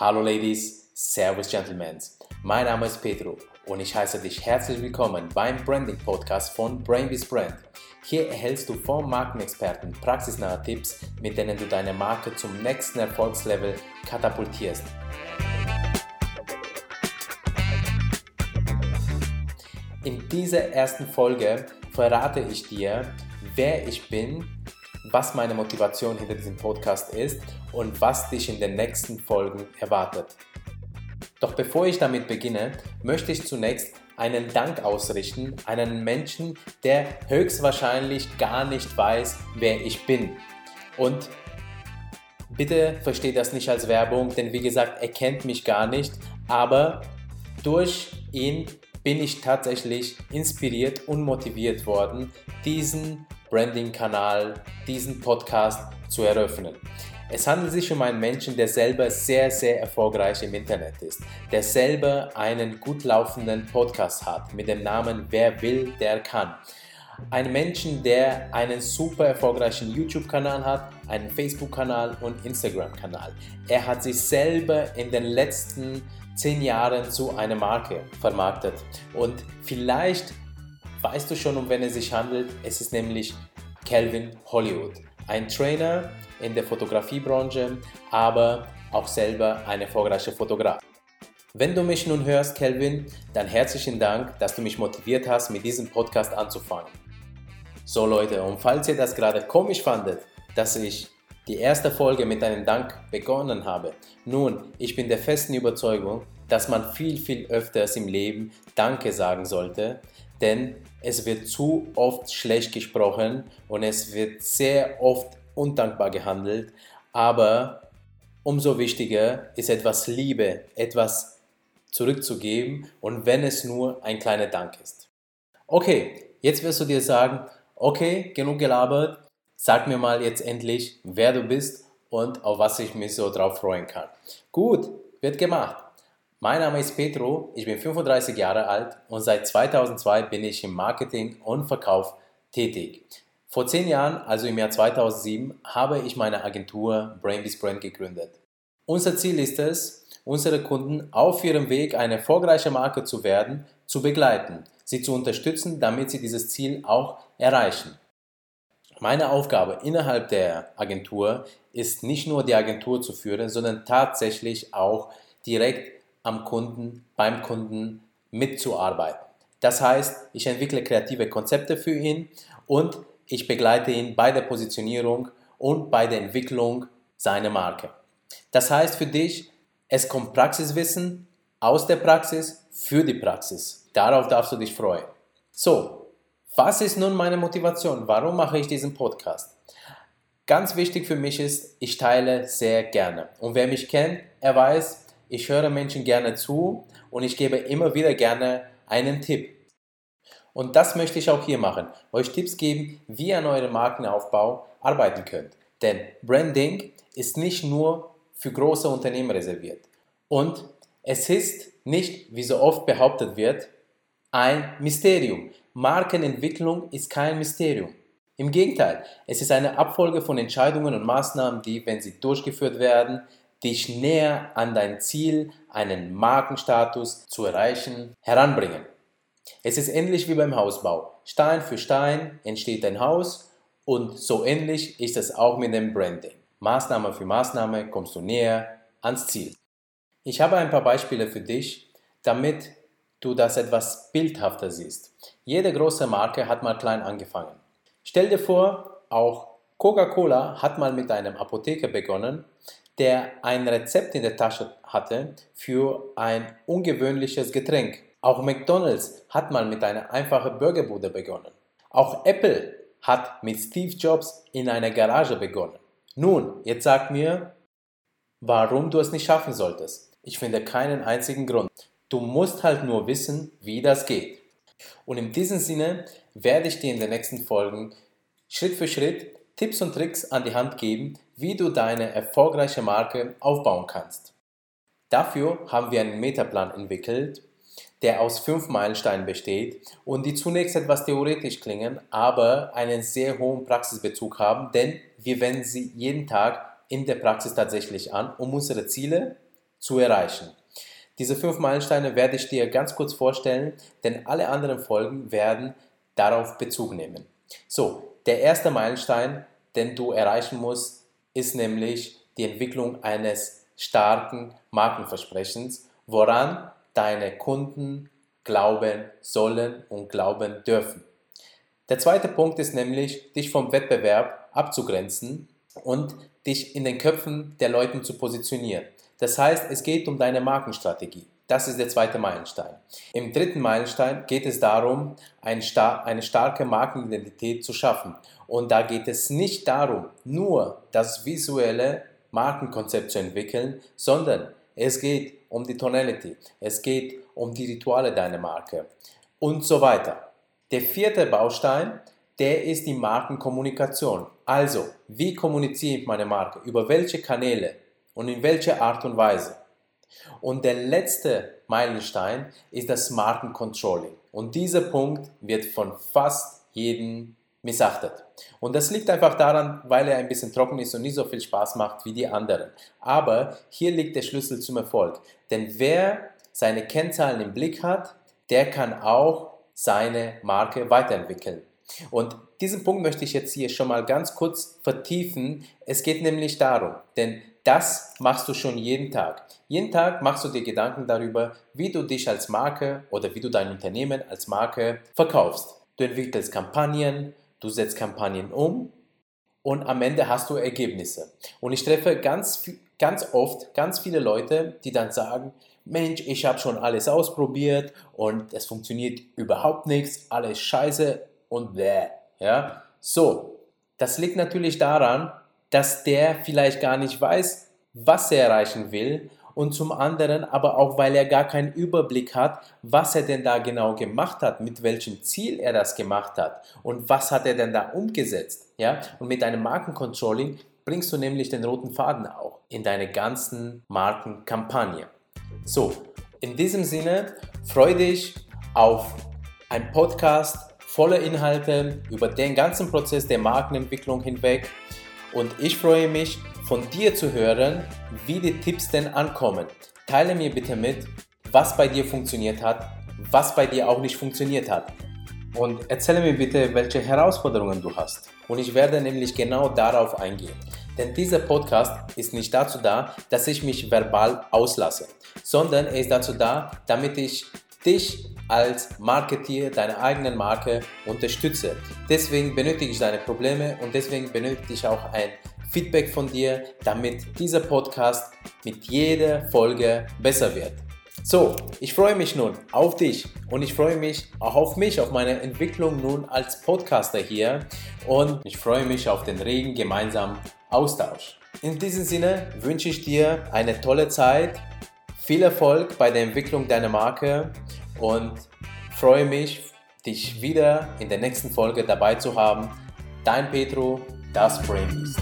Hallo Ladies, Servus Gentlemen. Mein Name ist Pedro und ich heiße dich herzlich willkommen beim Branding Podcast von Brainbees Brand. Hier erhältst du vom Markenexperten praxisnahe Tipps, mit denen du deine Marke zum nächsten Erfolgslevel katapultierst. In dieser ersten Folge verrate ich dir, wer ich bin, was meine Motivation hinter diesem Podcast ist und was dich in den nächsten Folgen erwartet. Doch bevor ich damit beginne, möchte ich zunächst einen Dank ausrichten einen Menschen, der höchstwahrscheinlich gar nicht weiß, wer ich bin. Und bitte versteht das nicht als Werbung, denn wie gesagt, er kennt mich gar nicht, aber durch ihn bin ich tatsächlich inspiriert und motiviert worden, diesen Branding-Kanal, diesen Podcast zu eröffnen. Es handelt sich um einen Menschen, der selber sehr, sehr erfolgreich im Internet ist, der selber einen gut laufenden Podcast hat mit dem Namen Wer will, der kann. Ein Menschen, der einen super erfolgreichen YouTube-Kanal hat, einen Facebook-Kanal und Instagram-Kanal. Er hat sich selber in den letzten zehn Jahren zu einer Marke vermarktet. Und vielleicht weißt du schon, um wen es sich handelt. Es ist nämlich Calvin Hollywood. Ein Trainer, in der Fotografiebranche, aber auch selber ein erfolgreicher Fotograf. Wenn du mich nun hörst, Kelvin, dann herzlichen Dank, dass du mich motiviert hast, mit diesem Podcast anzufangen. So Leute, und falls ihr das gerade komisch fandet, dass ich die erste Folge mit einem Dank begonnen habe, nun, ich bin der festen Überzeugung, dass man viel, viel öfters im Leben Danke sagen sollte, denn es wird zu oft schlecht gesprochen und es wird sehr oft undankbar gehandelt, aber umso wichtiger ist etwas Liebe, etwas zurückzugeben und wenn es nur ein kleiner Dank ist. Okay, jetzt wirst du dir sagen, okay, genug gelabert, sag mir mal jetzt endlich, wer du bist und auf was ich mich so drauf freuen kann. Gut, wird gemacht. Mein Name ist Petro, ich bin 35 Jahre alt und seit 2002 bin ich im Marketing und Verkauf tätig. Vor zehn Jahren, also im Jahr 2007, habe ich meine Agentur Brainbees Brand gegründet. Unser Ziel ist es, unsere Kunden auf ihrem Weg, eine erfolgreiche Marke zu werden, zu begleiten, sie zu unterstützen, damit sie dieses Ziel auch erreichen. Meine Aufgabe innerhalb der Agentur ist nicht nur die Agentur zu führen, sondern tatsächlich auch direkt am Kunden, beim Kunden mitzuarbeiten. Das heißt, ich entwickle kreative Konzepte für ihn und ich begleite ihn bei der Positionierung und bei der Entwicklung seiner Marke. Das heißt für dich, es kommt Praxiswissen aus der Praxis für die Praxis. Darauf darfst du dich freuen. So, was ist nun meine Motivation? Warum mache ich diesen Podcast? Ganz wichtig für mich ist, ich teile sehr gerne. Und wer mich kennt, er weiß, ich höre Menschen gerne zu und ich gebe immer wieder gerne einen Tipp. Und das möchte ich auch hier machen, euch Tipps geben, wie ihr an eurem Markenaufbau arbeiten könnt. Denn Branding ist nicht nur für große Unternehmen reserviert. Und es ist nicht, wie so oft behauptet wird, ein Mysterium. Markenentwicklung ist kein Mysterium. Im Gegenteil, es ist eine Abfolge von Entscheidungen und Maßnahmen, die, wenn sie durchgeführt werden, dich näher an dein Ziel, einen Markenstatus zu erreichen, heranbringen. Es ist ähnlich wie beim Hausbau. Stein für Stein entsteht ein Haus und so ähnlich ist es auch mit dem Branding. Maßnahme für Maßnahme kommst du näher ans Ziel. Ich habe ein paar Beispiele für dich, damit du das etwas bildhafter siehst. Jede große Marke hat mal klein angefangen. Stell dir vor, auch Coca-Cola hat mal mit einem Apotheker begonnen, der ein Rezept in der Tasche hatte für ein ungewöhnliches Getränk. Auch McDonald's hat mal mit einer einfachen Burgerbude begonnen. Auch Apple hat mit Steve Jobs in einer Garage begonnen. Nun, jetzt sag mir, warum du es nicht schaffen solltest. Ich finde keinen einzigen Grund. Du musst halt nur wissen, wie das geht. Und in diesem Sinne werde ich dir in den nächsten Folgen Schritt für Schritt Tipps und Tricks an die Hand geben, wie du deine erfolgreiche Marke aufbauen kannst. Dafür haben wir einen Metaplan entwickelt, der aus fünf Meilensteinen besteht und die zunächst etwas theoretisch klingen, aber einen sehr hohen Praxisbezug haben, denn wir wenden sie jeden Tag in der Praxis tatsächlich an, um unsere Ziele zu erreichen. Diese fünf Meilensteine werde ich dir ganz kurz vorstellen, denn alle anderen Folgen werden darauf Bezug nehmen. So, der erste Meilenstein, den du erreichen musst, ist nämlich die Entwicklung eines starken Markenversprechens, woran deine Kunden glauben sollen und glauben dürfen. Der zweite Punkt ist nämlich, dich vom Wettbewerb abzugrenzen und dich in den Köpfen der Leute zu positionieren. Das heißt, es geht um deine Markenstrategie. Das ist der zweite Meilenstein. Im dritten Meilenstein geht es darum, eine starke Markenidentität zu schaffen. Und da geht es nicht darum, nur das visuelle Markenkonzept zu entwickeln, sondern es geht um die Tonality, es geht um die Rituale deiner Marke und so weiter. Der vierte Baustein, der ist die Markenkommunikation. Also, wie kommuniziere ich meine Marke? Über welche Kanäle und in welcher Art und Weise? Und der letzte Meilenstein ist das Markencontrolling. Und dieser Punkt wird von fast jedem missachtet. Und das liegt einfach daran, weil er ein bisschen trocken ist und nicht so viel Spaß macht wie die anderen. Aber hier liegt der Schlüssel zum Erfolg. Denn wer seine Kennzahlen im Blick hat, der kann auch seine Marke weiterentwickeln. Und diesen Punkt möchte ich jetzt hier schon mal ganz kurz vertiefen. Es geht nämlich darum, denn das machst du schon jeden Tag. Jeden Tag machst du dir Gedanken darüber, wie du dich als Marke oder wie du dein Unternehmen als Marke verkaufst. Du entwickelst Kampagnen, du setzt Kampagnen um und am Ende hast du Ergebnisse. Und ich treffe ganz, ganz oft ganz viele Leute, die dann sagen, Mensch, ich habe schon alles ausprobiert und es funktioniert überhaupt nichts, alles scheiße und bäh. Ja? So, das liegt natürlich daran, dass der vielleicht gar nicht weiß, was er erreichen will und zum anderen aber auch, weil er gar keinen Überblick hat, was er denn da genau gemacht hat, mit welchem Ziel er das gemacht hat und was hat er denn da umgesetzt. Ja? Und mit einem Markencontrolling bringst du nämlich den roten Faden auch in deine ganzen Markenkampagne. So, in diesem Sinne freue dich auf einen Podcast voller Inhalte über den ganzen Prozess der Markenentwicklung hinweg und ich freue mich, von dir zu hören, wie die Tipps denn ankommen. Teile mir bitte mit, was bei dir funktioniert hat, was bei dir auch nicht funktioniert hat. Und erzähle mir bitte, welche Herausforderungen du hast. Und ich werde nämlich genau darauf eingehen. Denn dieser Podcast ist nicht dazu da, dass ich mich verbal auslasse, sondern er ist dazu da, damit ich dich als Marketeer deiner eigenen Marke unterstütze. Deswegen benötige ich deine Probleme und deswegen benötige ich auch ein Feedback von dir, damit dieser Podcast mit jeder Folge besser wird. So, ich freue mich nun auf dich und ich freue mich auch auf mich, auf meine Entwicklung nun als Podcaster hier und ich freue mich auf den regen gemeinsamen Austausch. In diesem Sinne wünsche ich dir eine tolle Zeit, viel Erfolg bei der Entwicklung deiner Marke und freue mich, dich wieder in der nächsten Folge dabei zu haben. Dein Petro, das Brain Beast.